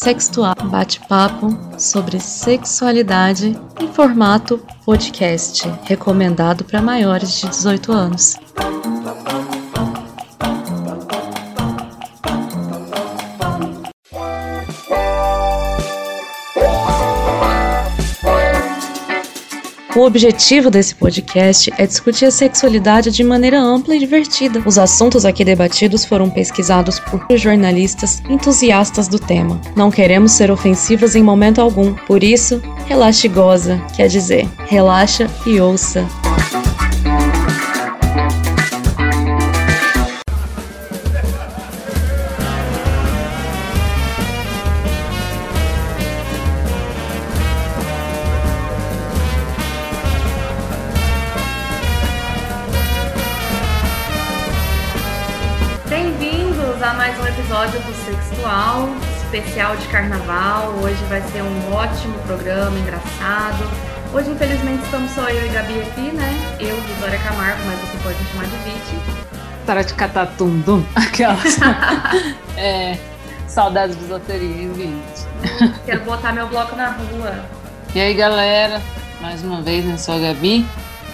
Sextual, bate-papo sobre sexualidade em formato podcast, recomendado para maiores de 18 anos. O objetivo desse podcast é discutir a sexualidade de maneira ampla e divertida. Os assuntos aqui debatidos foram pesquisados por jornalistas entusiastas do tema. Não queremos ser ofensivas em momento algum, por isso, relaxe e goza, quer dizer, relaxa e ouça. Especial de carnaval. Hoje vai ser um ótimo programa, engraçado. Hoje, infelizmente, estamos só eu e Gabi aqui, né? Eu, Vitória Camargo, mas você pode me chamar de Viti. Tara de catatundum, aquelas. é, saudades de loteria, hein, Viti? Quero botar meu bloco na rua. E aí, galera? Mais uma vez, né? Sou a Gabi.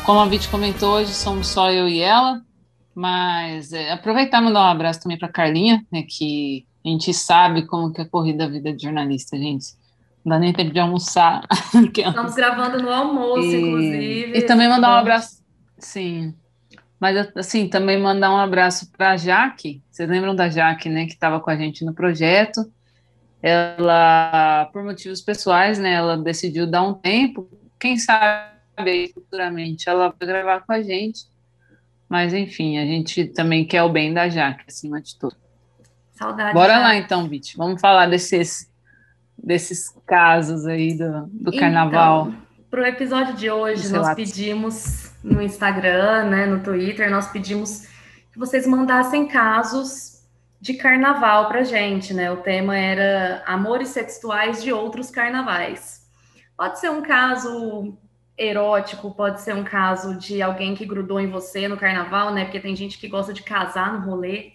Como a Viti comentou, hoje somos só eu e ela. Mas é, aproveitar e mandar um abraço também para Carlinha, né, que a gente sabe como que é corrida a vida de jornalista, gente. Não dá nem tempo de almoçar. Estamos gravando no almoço, e... inclusive. E também mandar um abraço. Sim. Mas, assim, também mandar um abraço para a Jaque. Vocês lembram da Jaque, né, que estava com a gente no projeto? Ela, por motivos pessoais, né, ela decidiu dar um tempo. Quem sabe futuramente ela vai gravar com a gente. Mas, enfim, a gente também quer o bem da Jaque, acima de tudo. Saudade. Bora lá então, Vit. Vamos falar desses, desses casos aí do, do então, carnaval. Para o episódio de hoje, nós pedimos no Instagram, né, no Twitter, nós pedimos que vocês mandassem casos de carnaval para gente, né? O tema era amores sexuais de outros carnavais. Pode ser um caso erótico, pode ser um caso de alguém que grudou em você no carnaval, né? Porque tem gente que gosta de casar no rolê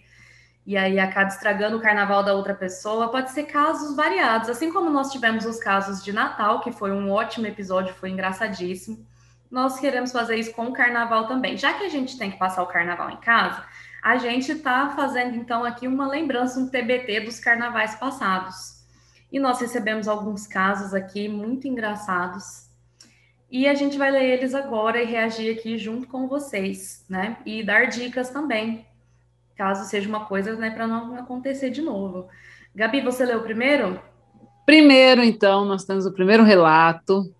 e aí acaba estragando o carnaval da outra pessoa. Pode ser casos variados, assim como nós tivemos os casos de Natal, que foi um ótimo episódio, foi engraçadíssimo. Nós queremos fazer isso com o carnaval também. Já que a gente tem que passar o carnaval em casa, a gente está fazendo então aqui uma lembrança, um TBT dos carnavais passados. E nós recebemos alguns casos aqui muito engraçados. E a gente vai ler eles agora e reagir aqui junto com vocês, né? E dar dicas também caso seja uma coisa, né, para não acontecer de novo. Gabi, você leu primeiro? Primeiro, então, nós temos o primeiro relato.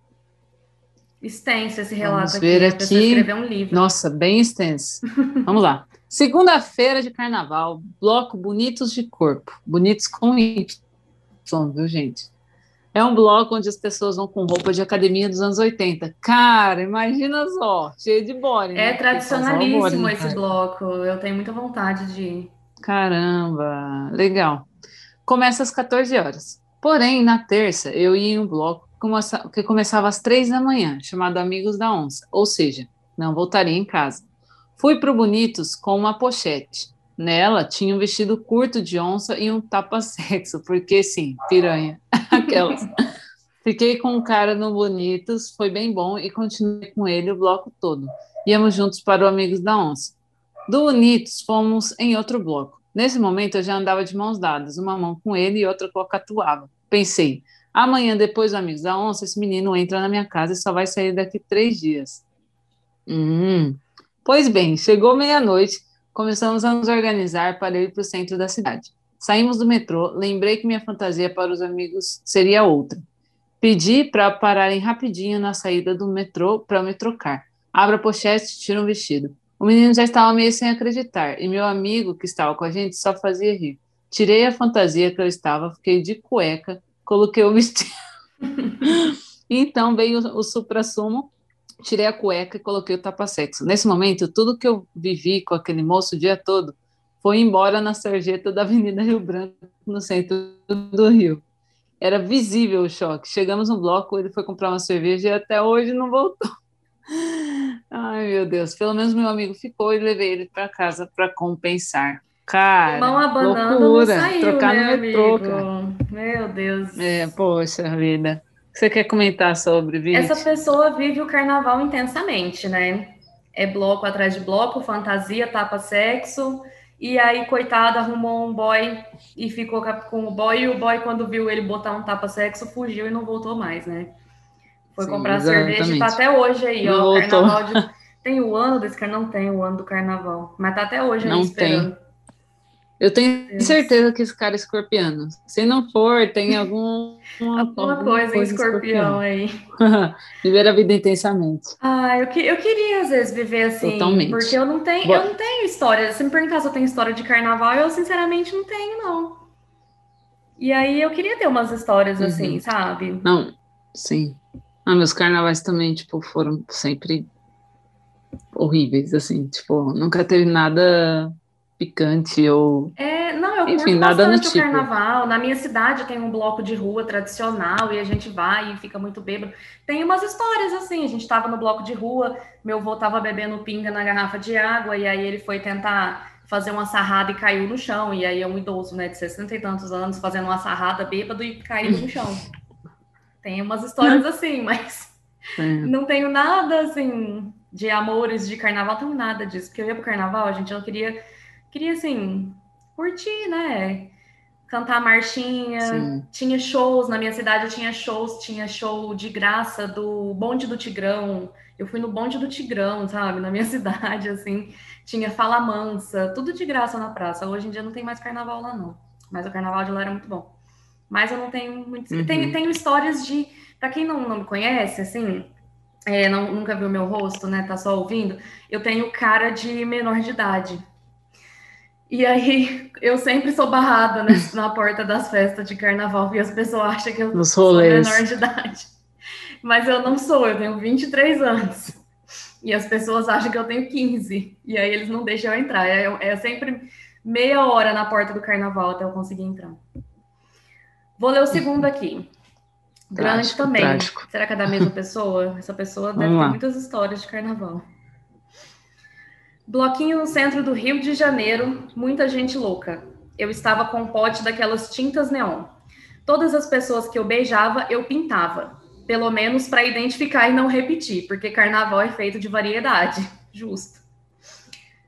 Extenso esse relato Vamos ver aqui. aqui. escrever um livro. Nossa, bem extenso. Vamos lá. Segunda-feira de carnaval, bloco Bonitos de Corpo. Bonitos com Y, viu, gente? É um bloco onde as pessoas vão com roupa de academia dos anos 80. Cara, imagina só, cheio de body. É né? tradicionalíssimo esse cara. bloco. Eu tenho muita vontade de ir. Caramba, legal. Começa às 14 horas. Porém, na terça, eu ia em um bloco que começava às três da manhã, chamado Amigos da Onça. Ou seja, não voltaria em casa. Fui para o Bonitos com uma pochete. Nela tinha um vestido curto de onça e um tapa-sexo, porque sim, piranha. Aquelas. Fiquei com um cara no Bonitos, foi bem bom e continuei com ele o bloco todo. Íamos juntos para o Amigos da Onça. Do Bonitos, fomos em outro bloco. Nesse momento, eu já andava de mãos dadas, uma mão com ele e outra com a catuaba. Pensei, amanhã, depois do Amigos da Onça, esse menino entra na minha casa e só vai sair daqui três dias. Hum. Pois bem, chegou meia-noite, começamos a nos organizar para ir para o centro da cidade. Saímos do metrô, lembrei que minha fantasia para os amigos seria outra. Pedi para pararem rapidinho na saída do metrô para me trocar. Abra a pochete, tira um vestido. O menino já estava meio sem acreditar, e meu amigo que estava com a gente só fazia rir. Tirei a fantasia que eu estava, fiquei de cueca, coloquei o vestido. então veio o supra-sumo, tirei a cueca e coloquei o tapa-sexo. Nesse momento, tudo que eu vivi com aquele moço o dia todo foi embora na sarjeta da Avenida Rio Branco, no centro do Rio. Era visível o choque. Chegamos no bloco, ele foi comprar uma cerveja e até hoje não voltou. Ai, meu Deus. Pelo menos meu amigo ficou e levei ele para casa para compensar. Cara, Mão loucura. Saiu, Trocar no metrô. Meu Deus. É, poxa vida. Você quer comentar sobre, Vinte? Essa pessoa vive o carnaval intensamente, né? É bloco atrás de bloco, fantasia, tapa sexo. E aí, coitado, arrumou um boy e ficou com o boy. E o boy, quando viu ele botar um tapa sexo, fugiu e não voltou mais, né? Foi Sim, comprar exatamente. cerveja e tá até hoje aí, não ó. Voltou. Carnaval de... Tem o ano desse cara? Não tem o ano do carnaval. Mas tá até hoje aí não esperando. Tem. Eu tenho certeza que esse cara é escorpiano. Se não for, tem algum, alguma, alguma coisa, em escorpião, escorpião. aí. Viver a vida intensamente. Ah, eu, que, eu queria às vezes viver assim. Totalmente. Porque eu não tenho, eu não tenho história. Se me perguntar se eu tenho história de carnaval, eu sinceramente não tenho, não. E aí eu queria ter umas histórias uhum. assim, sabe? Não, sim. Ah, meus carnavais também, tipo, foram sempre horríveis, assim, tipo, nunca teve nada picante ou. É, não, eu Enfim, nada no tipo. carnaval. Na minha cidade tem um bloco de rua tradicional e a gente vai e fica muito bêbado. Tem umas histórias assim, a gente estava no bloco de rua, meu avô estava bebendo pinga na garrafa de água e aí ele foi tentar fazer uma sarrada e caiu no chão. E aí é um idoso, né, de 60 e tantos anos, fazendo uma sarrada bêbado e caindo no chão. Tem umas histórias assim, mas é. não tenho nada assim de amores de carnaval, não tenho nada disso. Porque eu ia pro carnaval, a gente, eu queria queria assim, curtir, né? Cantar marchinha, Sim. tinha shows na minha cidade, eu tinha shows, tinha show de graça do Bonde do Tigrão. Eu fui no Bonde do Tigrão, sabe, na minha cidade, assim, tinha Fala Mansa, tudo de graça na praça. Hoje em dia não tem mais carnaval lá, não. Mas o carnaval de lá era muito bom. Mas eu não tenho muito. Uhum. Tenho, tenho histórias de. Para quem não, não me conhece, assim, é, não, nunca viu meu rosto, né? Tá só ouvindo. Eu tenho cara de menor de idade. E aí eu sempre sou barrada né, na porta das festas de carnaval e as pessoas acham que eu Nos sou rolês. menor de idade. Mas eu não sou, eu tenho 23 anos. E as pessoas acham que eu tenho 15. E aí eles não deixam eu entrar. É, é sempre meia hora na porta do carnaval até eu conseguir entrar. Vou ler o segundo aqui. Grande também. Trágico. Será que é da mesma pessoa? Essa pessoa deve ter muitas histórias de carnaval. Bloquinho no centro do Rio de Janeiro, muita gente louca. Eu estava com um pote daquelas tintas neon. Todas as pessoas que eu beijava, eu pintava. Pelo menos para identificar e não repetir, porque carnaval é feito de variedade. Justo.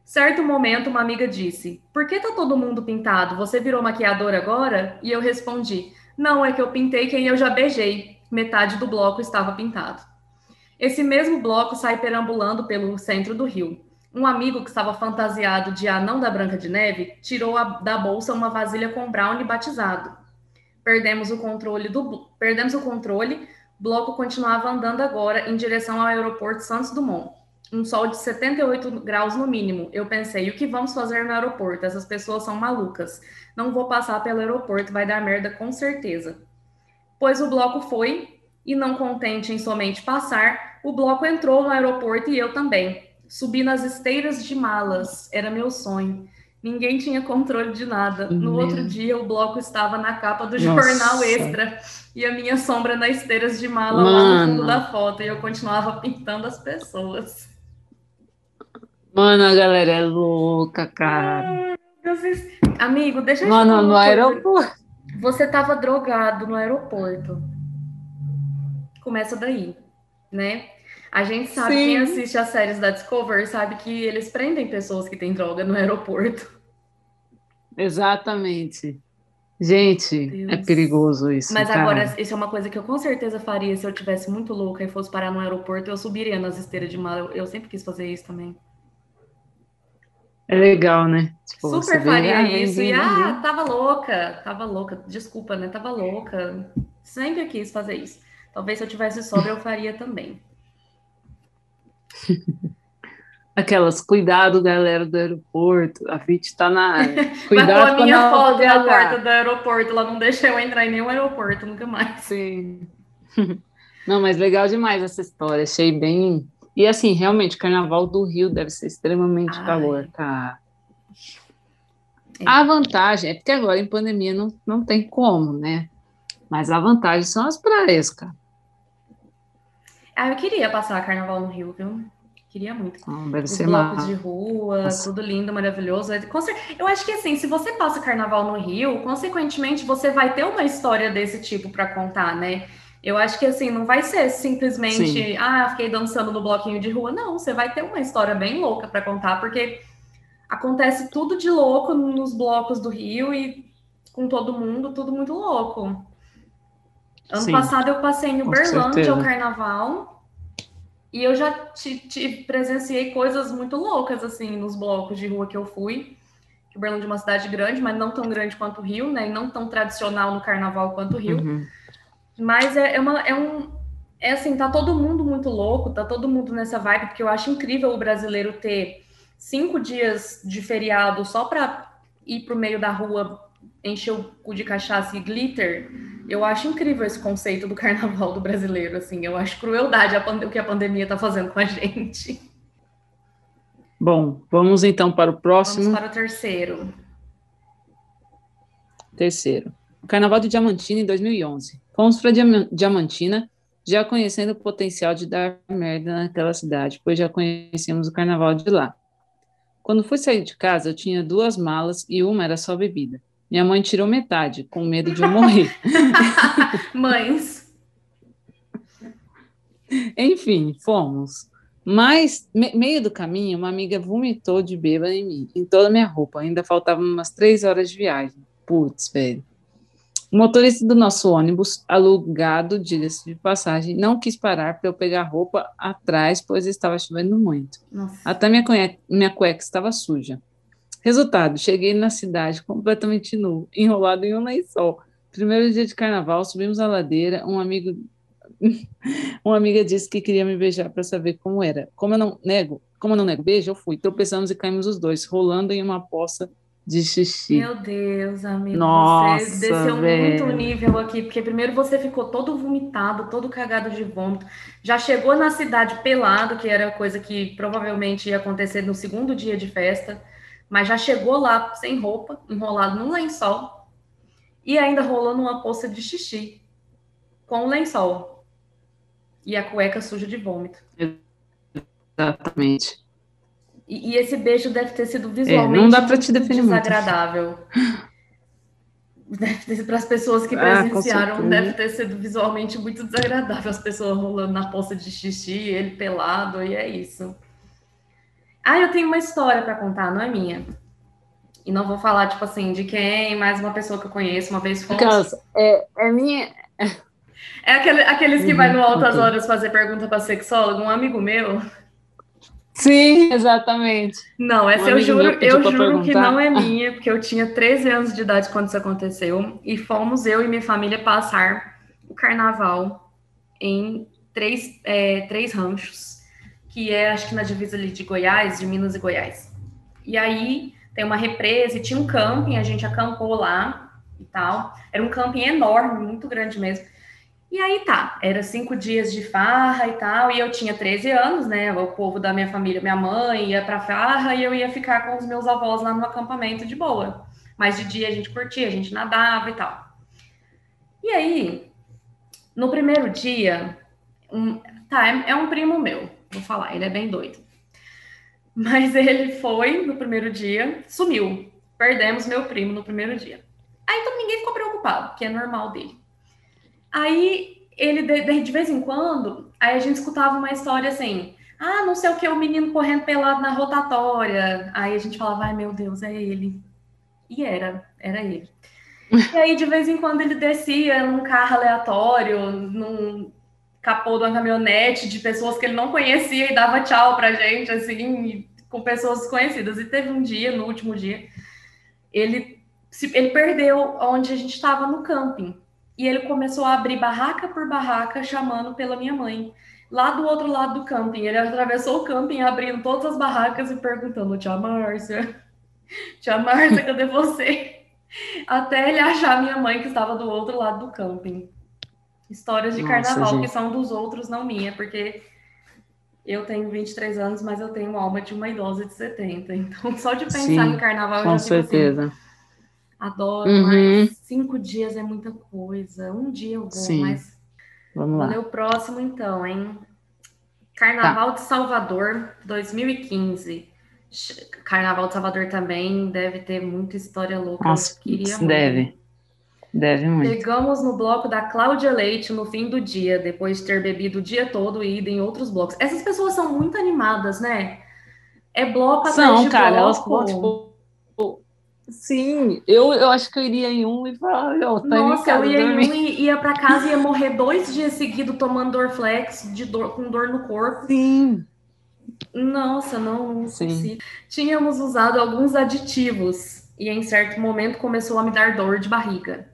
Certo momento, uma amiga disse: Por que tá todo mundo pintado? Você virou maquiadora agora? E eu respondi: Não, é que eu pintei quem eu já beijei. Metade do bloco estava pintado. Esse mesmo bloco sai perambulando pelo centro do Rio. Um amigo que estava fantasiado de anão da Branca de Neve tirou a, da bolsa uma vasilha com brownie batizado. Perdemos o controle do perdemos o controle. Bloco continuava andando agora em direção ao aeroporto Santos Dumont. Um sol de 78 graus no mínimo. Eu pensei, o que vamos fazer no aeroporto? Essas pessoas são malucas. Não vou passar pelo aeroporto, vai dar merda com certeza. Pois o bloco foi, e não contente em somente passar, o bloco entrou no aeroporto e eu também. Subir nas esteiras de malas era meu sonho. Ninguém tinha controle de nada. No meu. outro dia, o bloco estava na capa do Nossa. jornal extra e a minha sombra nas esteiras de mala Mano. lá no fundo da foto. E eu continuava pintando as pessoas. Mano, a galera é louca, cara. Amigo, deixa eu Mano, no aeroporto. Você tava drogado no aeroporto. Começa daí, né? A gente sabe, Sim. quem assiste as séries da Discovery sabe que eles prendem pessoas que têm droga no aeroporto. Exatamente. Gente, é Deus. é perigoso isso. Mas cara. agora, isso é uma coisa que eu com certeza faria se eu tivesse muito louca e fosse parar no aeroporto, eu subiria nas esteiras de mala. Eu, sempre quis fazer isso também. É legal, né? Tipo, Super faria vê, ah, isso. e, ah, tava louca, tava louca. Desculpa, né? Tava louca. Sempre quis fazer isso. Talvez se eu tivesse sobra, eu faria também. Aquelas, cuidado, galera do aeroporto. A Fit tá na área. Cuidado com a minha foto na porta do aeroporto. Ela não deixa eu entrar em nenhum aeroporto, nunca mais. Sim. Não, mas legal demais essa história. Achei bem. E assim, realmente, carnaval do Rio deve ser extremamente Ai. calor, tá? É. A vantagem é porque agora em pandemia não, não tem como, né? Mas a vantagem são as praias, cara. Ah, eu queria passar carnaval no Rio, viu? Queria muito. Não, deve Os ser blocos de rua, tudo lindo, maravilhoso. Eu acho que assim, se você passa carnaval no Rio, consequentemente você vai ter uma história desse tipo para contar, né? Eu acho que assim, não vai ser simplesmente, Sim. ah, fiquei dançando no bloquinho de rua. Não, você vai ter uma história bem louca para contar, porque acontece tudo de louco nos blocos do Rio e com todo mundo, tudo muito louco. Ano Sim, passado eu passei em Uberlândia o carnaval e eu já te, te, presenciei coisas muito loucas, assim, nos blocos de rua que eu fui. Uberlândia é uma cidade grande, mas não tão grande quanto o Rio, né? E não tão tradicional no carnaval quanto o Rio. Uhum. Mas é, é, uma, é um. É assim, tá todo mundo muito louco, tá todo mundo nessa vibe, porque eu acho incrível o brasileiro ter cinco dias de feriado só para ir pro meio da rua encher o cu de cachaça e glitter, eu acho incrível esse conceito do carnaval do brasileiro, assim, eu acho crueldade o que a pandemia está fazendo com a gente. Bom, vamos então para o próximo. Vamos para o terceiro. Terceiro. Carnaval de Diamantina em 2011. Fomos para Diamantina já conhecendo o potencial de dar merda naquela cidade, pois já conhecemos o carnaval de lá. Quando fui sair de casa, eu tinha duas malas e uma era só bebida. Minha mãe tirou metade, com medo de eu morrer. Mães. Enfim, fomos. Mas, me, meio do caminho, uma amiga vomitou de bêbada em mim, em toda a minha roupa. Ainda faltavam umas três horas de viagem. Putz, velho. O motorista do nosso ônibus, alugado, diga-se de passagem, não quis parar para eu pegar roupa atrás, pois estava chovendo muito. Nossa. Até minha, minha cueca estava suja. Resultado, cheguei na cidade completamente nu, enrolado em um lençol. Primeiro dia de carnaval, subimos a ladeira, um amigo uma amiga disse que queria me beijar para saber como era. Como eu não nego, como eu não nego beijo, eu fui. Tropeçamos e caímos os dois, rolando em uma poça de xixi. Meu Deus, amigo. Nossa, você desceu velho. muito nível aqui, porque primeiro você ficou todo vomitado, todo cagado de vômito. Já chegou na cidade pelado, que era coisa que provavelmente ia acontecer no segundo dia de festa mas já chegou lá sem roupa, enrolado num lençol e ainda rolando uma poça de xixi com o lençol e a cueca suja de vômito. Exatamente. E, e esse beijo deve ter sido visualmente é, não dá para te definir desagradável. Deve ter para as pessoas que ah, presenciaram, ah, deve ter sido visualmente muito desagradável as pessoas rolando na poça de xixi, ele pelado, e é isso. Ah, eu tenho uma história para contar, não é minha. E não vou falar, tipo assim, de quem, mais uma pessoa que eu conheço, uma vez fomos... é, é minha... É aquele, aqueles que uhum, vai no Altas Horas fazer pergunta para sexólogo, um amigo meu... Sim, exatamente. Não, essa um eu juro, eu juro que não é minha, porque eu tinha 13 anos de idade quando isso aconteceu, e fomos eu e minha família passar o carnaval em três, é, três ranchos que é acho que na divisa ali de Goiás, de Minas e Goiás. E aí tem uma represa e tinha um camping, a gente acampou lá e tal. Era um camping enorme, muito grande mesmo. E aí tá, era cinco dias de farra e tal, e eu tinha 13 anos, né? O povo da minha família, minha mãe ia pra farra e eu ia ficar com os meus avós lá no acampamento de boa. Mas de dia a gente curtia, a gente nadava e tal. E aí, no primeiro dia, um, tá, é, é um primo meu, vou falar, ele é bem doido. Mas ele foi no primeiro dia, sumiu. Perdemos meu primo no primeiro dia. Aí então, ninguém ficou preocupado, que é normal dele. Aí ele, de, de, vez em quando, aí a gente escutava uma história assim: ah, não sei o que, o menino correndo pelado na rotatória. Aí a gente falava: ai meu Deus, é ele. E era, era ele. E aí, de vez em quando, ele descia num carro aleatório, num, capô de uma caminhonete de pessoas que ele não conhecia e dava tchau pra gente, assim, com pessoas desconhecidas. E teve um dia, no último dia, ele, ele perdeu onde a gente estava no camping. E ele começou a abrir barraca por barraca, chamando pela minha mãe. Lá do outro lado do camping. Ele atravessou o camping, abrindo todas as barracas e perguntando: Tia Márcia, Tia Márcia, cadê você? Até ele achar minha mãe que estava do outro lado do camping histórias de Nossa, carnaval gente. que são dos outros, não minha, porque eu tenho 23 anos, mas eu tenho alma de uma idosa de 70. Então, só de pensar Sim, em carnaval, com eu já certeza. Assim, adoro, uhum. mas cinco dias é muita coisa. Um dia eu vou, Sim. mas. Vamos lá. o próximo, então, hein? Carnaval tá. de Salvador 2015. Carnaval de Salvador também deve ter muita história louca. Nossa, queria deve. Deve muito. Chegamos no bloco da Cláudia Leite no fim do dia, depois de ter bebido o dia todo e ido em outros blocos. Essas pessoas são muito animadas, né? É bloco atrás são, de cara, bloco. Elas, tipo, sim, eu, eu acho que eu iria em um e falar, eu tô Nossa, eu ia dormir. em um e ia para casa e ia morrer dois dias seguidos tomando Dorflex de dor, com dor no corpo. Sim. Nossa, não, não Sim. Tínhamos usado alguns aditivos e em certo momento começou a me dar dor de barriga.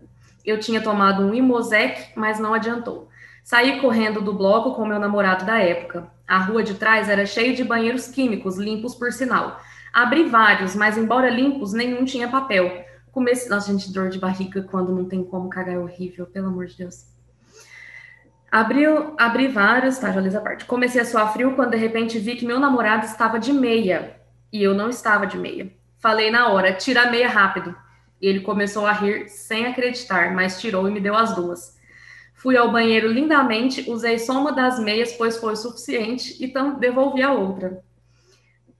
Eu tinha tomado um Imosec, mas não adiantou. Saí correndo do bloco com meu namorado da época. A rua de trás era cheia de banheiros químicos, limpos por sinal. Abri vários, mas embora limpos, nenhum tinha papel. Comecei... Nossa, gente, dor de barriga quando não tem como cagar é horrível, pelo amor de Deus. Abri, abri vários, tá, já essa parte. Comecei a suar frio quando de repente vi que meu namorado estava de meia e eu não estava de meia. Falei na hora, tira a meia rápido. E ele começou a rir sem acreditar, mas tirou e me deu as duas. Fui ao banheiro lindamente, usei só uma das meias, pois foi suficiente, e então devolvi a outra.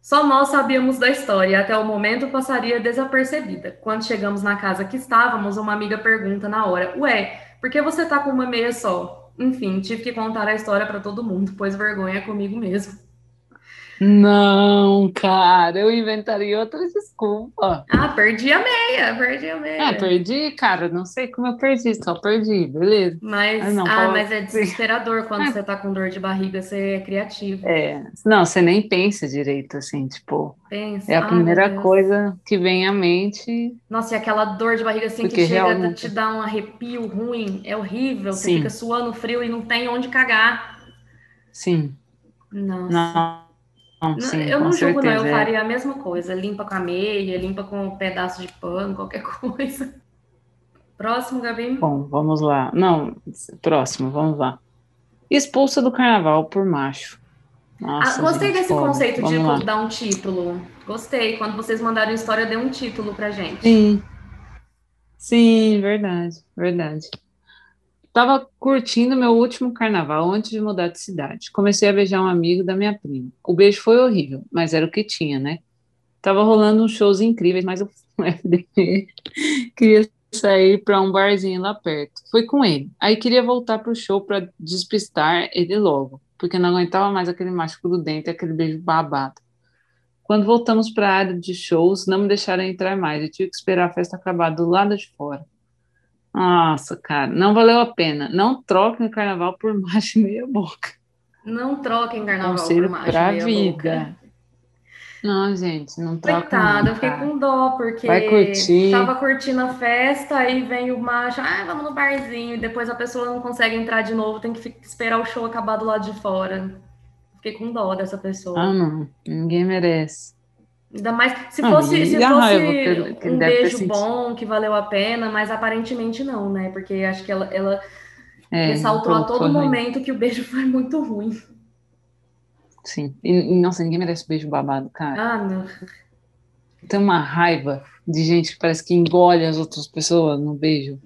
Só nós sabíamos da história, e até o momento passaria desapercebida. Quando chegamos na casa que estávamos, uma amiga pergunta na hora: Ué, por que você tá com uma meia só? Enfim, tive que contar a história para todo mundo, pois vergonha comigo mesmo. Não, cara, eu inventaria outra desculpa. Ah, perdi a meia, perdi a meia. Ah, perdi, cara, não sei como eu perdi, só perdi, beleza. Mas, ah, não, ah, mas é desesperador quando ah. você tá com dor de barriga, você é criativo. É, não, você nem pensa direito, assim, tipo, pensa. é a primeira coisa que vem à mente. Nossa, e aquela dor de barriga assim que chega realmente... te dá um arrepio ruim, é horrível, Sim. você fica suando frio e não tem onde cagar. Sim. Nossa. Não. Sim, eu não julgo, não, eu é. faria a mesma coisa. Limpa com a meia, limpa com um pedaço de pano, qualquer coisa. Próximo, Gabi? Bom, vamos lá. Não, próximo, vamos lá. Expulsa do carnaval por macho. Nossa, ah, gostei gente, desse conceito de lá. dar um título. Gostei. Quando vocês mandaram história, deu um título pra gente. Sim. Sim, verdade, verdade. Tava curtindo meu último carnaval antes de mudar de cidade. Comecei a beijar um amigo da minha prima. O beijo foi horrível, mas era o que tinha, né? Tava rolando uns shows incríveis, mas o FDP queria sair para um barzinho lá perto. Foi com ele. Aí queria voltar pro show para despistar ele logo, porque não aguentava mais aquele macho grudento e aquele beijo babado. Quando voltamos para a área de shows, não me deixaram entrar mais. Eu tive que esperar a festa acabar do lado de fora. Nossa, cara, não valeu a pena. Não troquem o carnaval por macho meia boca. Não troquem carnaval Conselho por macho pra meia vida. boca. Não, gente, não troca. Coitada, eu fiquei com dó, porque Vai curtir. tava curtindo a festa, aí vem o macho, ah, vamos no barzinho, e depois a pessoa não consegue entrar de novo, tem que esperar o show acabar do lado de fora. Fiquei com dó dessa pessoa. Ah, não, ninguém merece. Ainda mais se ah, fosse, se fosse que, um beijo bom, que valeu a pena, mas aparentemente não, né? Porque acho que ela, ela é, ressaltou a todo momento ruim. que o beijo foi muito ruim. Sim. E, nossa, ninguém merece beijo babado, cara. Ah, não. Tem uma raiva de gente que parece que engole as outras pessoas no beijo.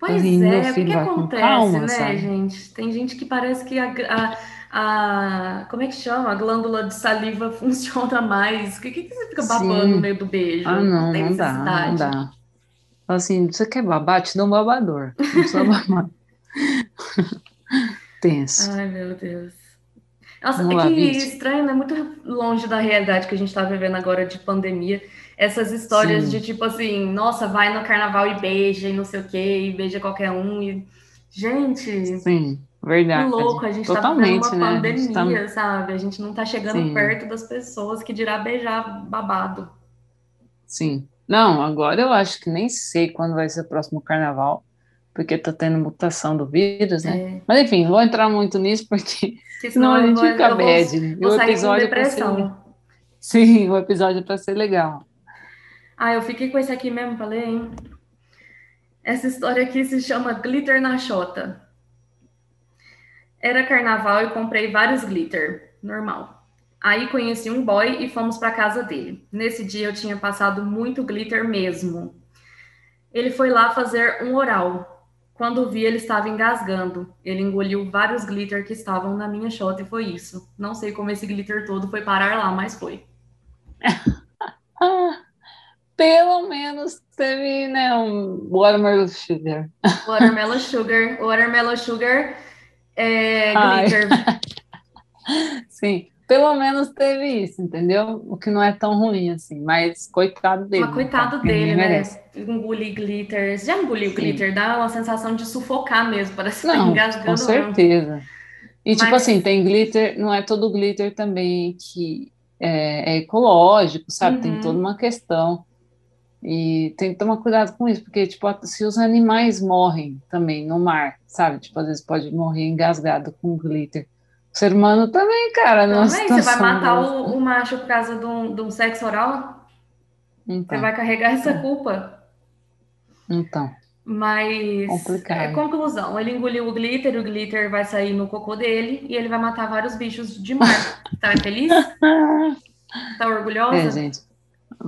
Pois assim, é, o que, que acontece, calma, né, sabe? gente? Tem gente que parece que a, a a. Como é que chama? A glândula de saliva funciona mais. O que, que você fica babando Sim. no meio do beijo? Ah, não, não, não dá, não dá. Assim, você quer babar? Te dá um babador. Não precisa babar. Tenso. Ai, meu Deus. Nossa, Vamos é que lá, estranho, né? Muito longe da realidade que a gente está vivendo agora de pandemia. Essas histórias Sim. de tipo assim, nossa, vai no carnaval e beija e não sei o quê, e beija qualquer um. E... Gente. Sim. Verdade. louco, a gente Totalmente, tá uma né? pandemia, tá... sabe? A gente não tá chegando Sim. perto das pessoas que dirá beijar babado. Sim. Não, agora eu acho que nem sei quando vai ser o próximo carnaval, porque tá tendo mutação do vírus, né? É. Mas enfim, vou entrar muito nisso porque senão a gente fica bad. Né? o episódio é depressão. Ser... Sim, o episódio é para ser legal. Ah, eu fiquei com esse aqui mesmo para ler, hein? Essa história aqui se chama Glitter na Xota. Era carnaval e comprei vários glitter, normal. Aí conheci um boy e fomos para casa dele. Nesse dia eu tinha passado muito glitter mesmo. Ele foi lá fazer um oral. Quando vi, ele estava engasgando. Ele engoliu vários glitter que estavam na minha shot e foi isso. Não sei como esse glitter todo foi parar lá, mas foi. Pelo menos teve, né, um watermelon sugar. Watermelon sugar. Watermelon sugar é glitter. Sim pelo menos teve isso, entendeu? O que não é tão ruim assim, mas coitado dele. Mas coitado dele, né? Engolir glitter. Já engoliu Sim. glitter? Dá uma sensação de sufocar mesmo, parece que tá não, engasgando. Com certeza. E tipo mas... tipo assim, tem glitter, não é todo glitter também que é, é ecológico, sabe? Uhum. Tem toda uma questão. E tem que tomar cuidado com isso, porque, tipo, se os animais morrem também no mar, sabe? Tipo, às vezes pode morrer engasgado com glitter o ser humano também, cara. Também, você vai matar o, o, macho por causa de um, de um sexo oral? Então. Você vai carregar essa culpa. Então. Mas Complicado. é conclusão, ele engoliu o glitter, o glitter vai sair no cocô dele e ele vai matar vários bichos de mar. tá feliz? Tá orgulhosa? É, gente.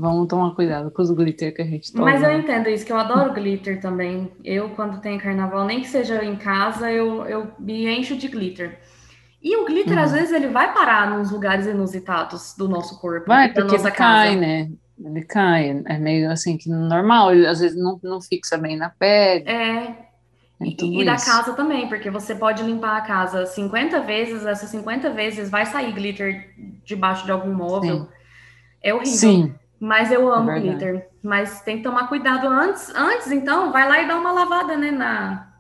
Vamos tomar cuidado com os glitter que a gente toma. Mas eu entendo isso, que eu adoro glitter também. Eu, quando tem carnaval, nem que seja em casa, eu, eu me encho de glitter. E o glitter, às uhum. vezes, ele vai parar nos lugares inusitados do nosso corpo. Vai, porque ele cai, né? Ele cai, é meio assim, que normal, ele às vezes não, não fixa bem na pele. É. é e, e da casa também, porque você pode limpar a casa 50 vezes, essas 50 vezes vai sair glitter debaixo de algum móvel. Sim. É horrível. Sim. Mas eu amo é glitter. Mas tem que tomar cuidado antes. Antes, então, vai lá e dá uma lavada, né, na,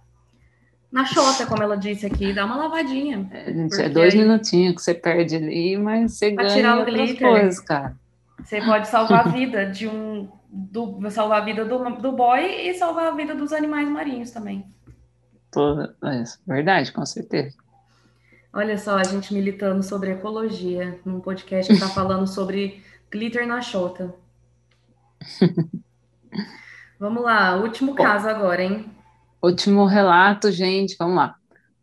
na chota, como ela disse aqui, dá uma lavadinha. É, gente, é dois minutinhos que você perde ali, mas você ganha tirar o glitter, coisas, cara. Você pode salvar a vida de um. Do, salvar a vida do, do boy e salvar a vida dos animais marinhos também. Toda, é, verdade, com certeza. Olha só, a gente militando sobre ecologia, num podcast que está falando sobre glitter na chota. Vamos lá, último caso agora, hein? Último relato, gente, vamos lá.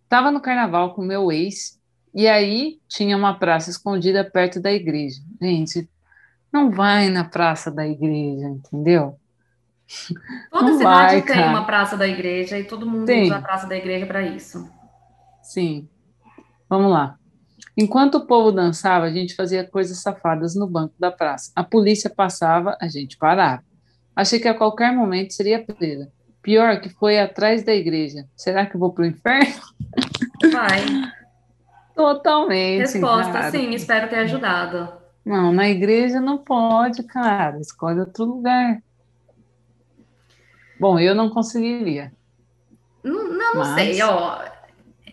Tava no carnaval com meu ex e aí tinha uma praça escondida perto da igreja. Gente, não vai na praça da igreja, entendeu? Toda não cidade vai, tem cara. uma praça da igreja e todo mundo tem. usa a praça da igreja para isso. Sim. Vamos lá. Enquanto o povo dançava, a gente fazia coisas safadas no banco da praça. A polícia passava, a gente parava. Achei que a qualquer momento seria presa. Pior que foi atrás da igreja. Será que eu vou para o inferno? Vai. Totalmente. Resposta, cara. sim, espero ter ajudado. Não, na igreja não pode, cara. Escolhe outro lugar. Bom, eu não conseguiria. Não, não, Mas... sei, ó.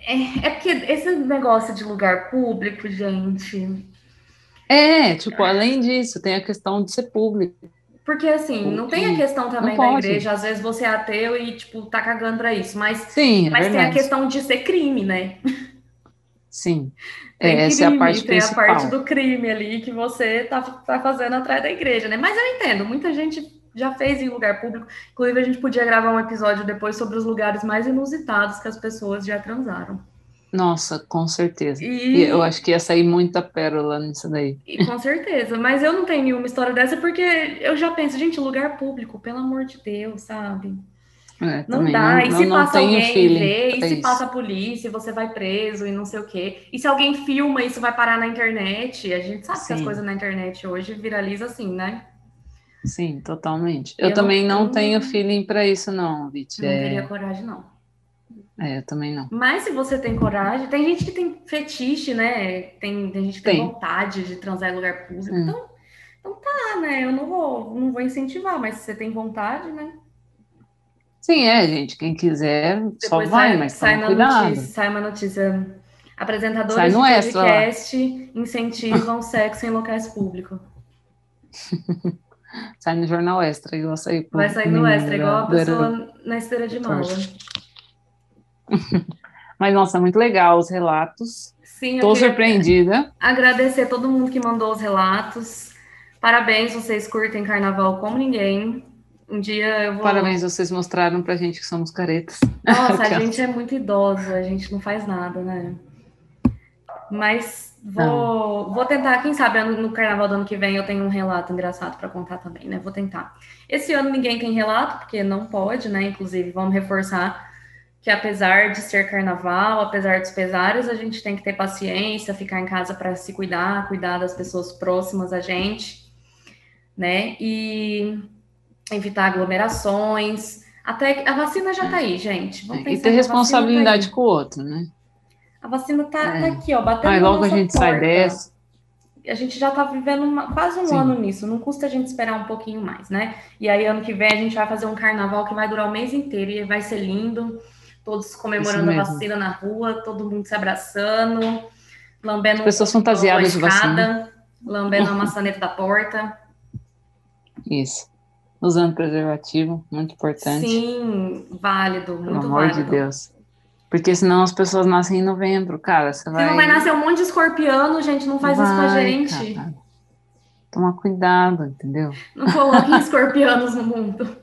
É, é porque esse negócio de lugar público, gente. É, tipo, além disso, tem a questão de ser público. Porque, assim, não tem a questão também da igreja, às vezes você é ateu e, tipo, tá cagando pra isso, mas, Sim, é mas tem a questão de ser crime, né? Sim, é, crime, essa é a parte tem principal. a parte do crime ali que você tá, tá fazendo atrás da igreja, né? Mas eu entendo, muita gente já fez em lugar público, inclusive a gente podia gravar um episódio depois sobre os lugares mais inusitados que as pessoas já transaram. Nossa, com certeza. E... e... eu acho que ia sair muita pérola nisso daí. E, com certeza, mas eu não tenho nenhuma história dessa porque eu já penso, gente, lugar público, pelo amor de Deus, sabe? É, não dá. Não, e se não, passa não alguém vê, e se isso. passa a polícia, você vai preso e não sei o quê. E se alguém filma, isso vai parar na internet. A gente sabe Sim. que as coisas na internet hoje viraliza assim, né? Sim, totalmente. Eu, eu também não, tenho feeling para isso, não, Vit. Não é... teria coragem, não. É, eu também não. Mas se você tem coragem, tem gente que tem fetiche, né? Tem, tem gente que tem, tem vontade de transar em lugar público. Hum. Então, então tá, né? Eu não vou, não vou incentivar, mas se você tem vontade, né? Sim, é, gente. Quem quiser, Depois só vai, sai, mas sai na cuidado. Notícia, sai uma notícia. Apresentadores de podcast extra, incentivam sexo em locais públicos. sai no jornal extra, igual sair Vai sair no extra, igual a pessoa na esteira de mala. Mas, nossa, muito legal os relatos. Sim, Estou surpreendida. Agradecer todo mundo que mandou os relatos. Parabéns, vocês curtem carnaval como ninguém. Um dia eu vou. Parabéns, vocês mostraram pra gente que somos caretas. Nossa, a gente é muito idosa, a gente não faz nada, né? Mas vou, vou tentar, quem sabe no carnaval do ano que vem eu tenho um relato engraçado para contar também, né? Vou tentar. Esse ano ninguém tem relato, porque não pode, né? Inclusive, vamos reforçar que apesar de ser carnaval, apesar dos pesares, a gente tem que ter paciência, ficar em casa para se cuidar, cuidar das pessoas próximas a gente, né? E evitar aglomerações. Até a vacina já tá aí, gente. Vamos e ter tá responsabilidade tá com o outro, né? A vacina tá, é. tá aqui, ó, batendo Aí logo a gente porta. sai dessa. A gente já tá vivendo uma, quase um Sim. ano nisso, não custa a gente esperar um pouquinho mais, né? E aí, ano que vem, a gente vai fazer um carnaval que vai durar o mês inteiro e vai ser lindo todos comemorando a vacina na rua, todo mundo se abraçando, lambendo As pessoas fantasiadas de vacina. lambendo a maçaneta da porta. Isso. Usando preservativo, muito importante. Sim, válido, muito Pelo amor válido. de Deus. Porque senão as pessoas nascem em novembro, cara. Você vai... Não vai nascer um monte de escorpiano, gente, não faz vai, isso com a gente. Cara. Toma cuidado, entendeu? Não coloquem escorpianos no mundo.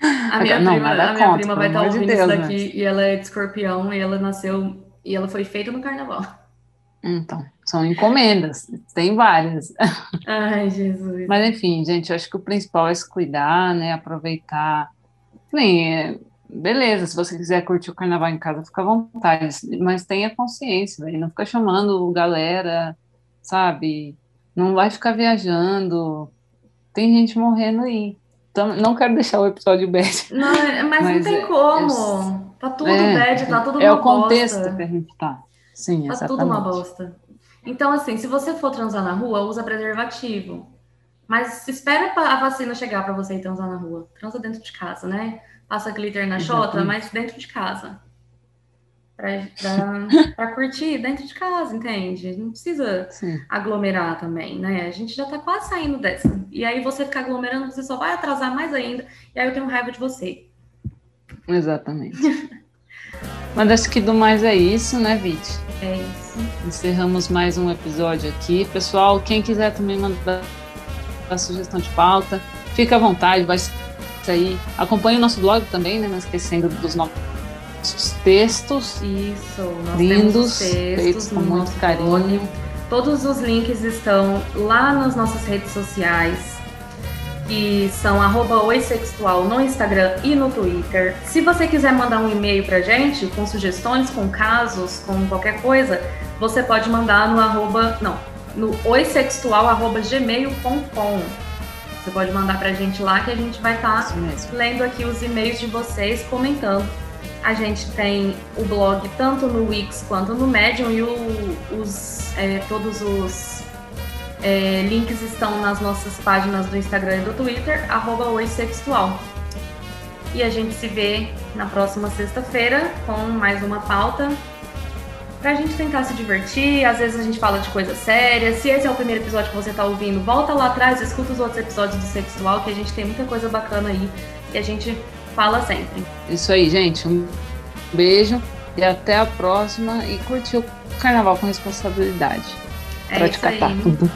A minha não, prima, a minha conta, prima vai estar ouvindo de Deus, isso daqui e ela é de escorpião e ela nasceu e ela foi feita no carnaval. Então, são encomendas, tem várias. Ai, Jesus. Mas enfim, gente, eu acho que o principal é se cuidar, né? Aproveitar. Bem, é, beleza, se você quiser curtir o carnaval em casa, fica à vontade, mas tenha consciência, véio, não fica chamando galera, sabe? Não vai ficar viajando. Tem gente morrendo aí. Então, não quero deixar o episódio bad. Não, é, mas, mas não tem é, como. É, tá tudo é, bad, tá tudo É uma o contexto bosta. que a gente tá. Sim, tá exatamente. tudo uma bosta. Então, assim, se você for transar na rua, usa preservativo. Mas espera a vacina chegar para você ir transar na rua. Transa dentro de casa, né? Passa glitter na chota, mas dentro de casa para curtir dentro de casa, entende? Não precisa Sim. aglomerar também, né? A gente já tá quase saindo dessa. E aí você ficar aglomerando, você só vai atrasar mais ainda, e aí eu tenho raiva de você. Exatamente. Mas acho que do mais é isso, né, Vit? É isso. Encerramos mais um episódio aqui. Pessoal, quem quiser também mandar a sugestão de pauta, fica à vontade, vai sair. Acompanhe o nosso blog também, né? Não esquecendo dos nossos textos. Isso, nós lindos, textos feitos com muito carinho. Todos os links estão lá nas nossas redes sociais, que são arroba oissexual no Instagram e no Twitter. Se você quiser mandar um e-mail pra gente com sugestões, com casos, com qualquer coisa, você pode mandar no arroba, não, no oissexual.gmail.com. Você pode mandar pra gente lá que a gente vai estar tá lendo aqui os e-mails de vocês, comentando. A gente tem o blog tanto no Wix quanto no Medium e o, os, é, todos os é, links estão nas nossas páginas do Instagram e do Twitter, arroba oissexual. E a gente se vê na próxima sexta-feira com mais uma pauta pra gente tentar se divertir. Às vezes a gente fala de coisa séria. Se esse é o primeiro episódio que você tá ouvindo, volta lá atrás, escuta os outros episódios do Sexual, que a gente tem muita coisa bacana aí e a gente fala sempre. Isso aí, gente. Um beijo e até a próxima. E curtir o carnaval com responsabilidade. É pra te catar aí. tudo.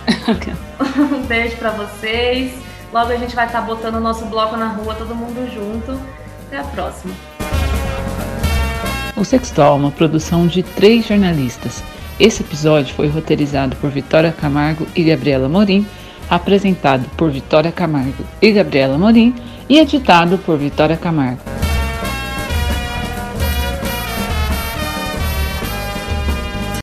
um beijo para vocês. Logo a gente vai estar tá botando o nosso bloco na rua, todo mundo junto. Até a próxima. O Sextual é uma produção de três jornalistas. Esse episódio foi roteirizado por Vitória Camargo e Gabriela Morim, apresentado por Vitória Camargo e Gabriela Morim e editado por Vitória Camargo.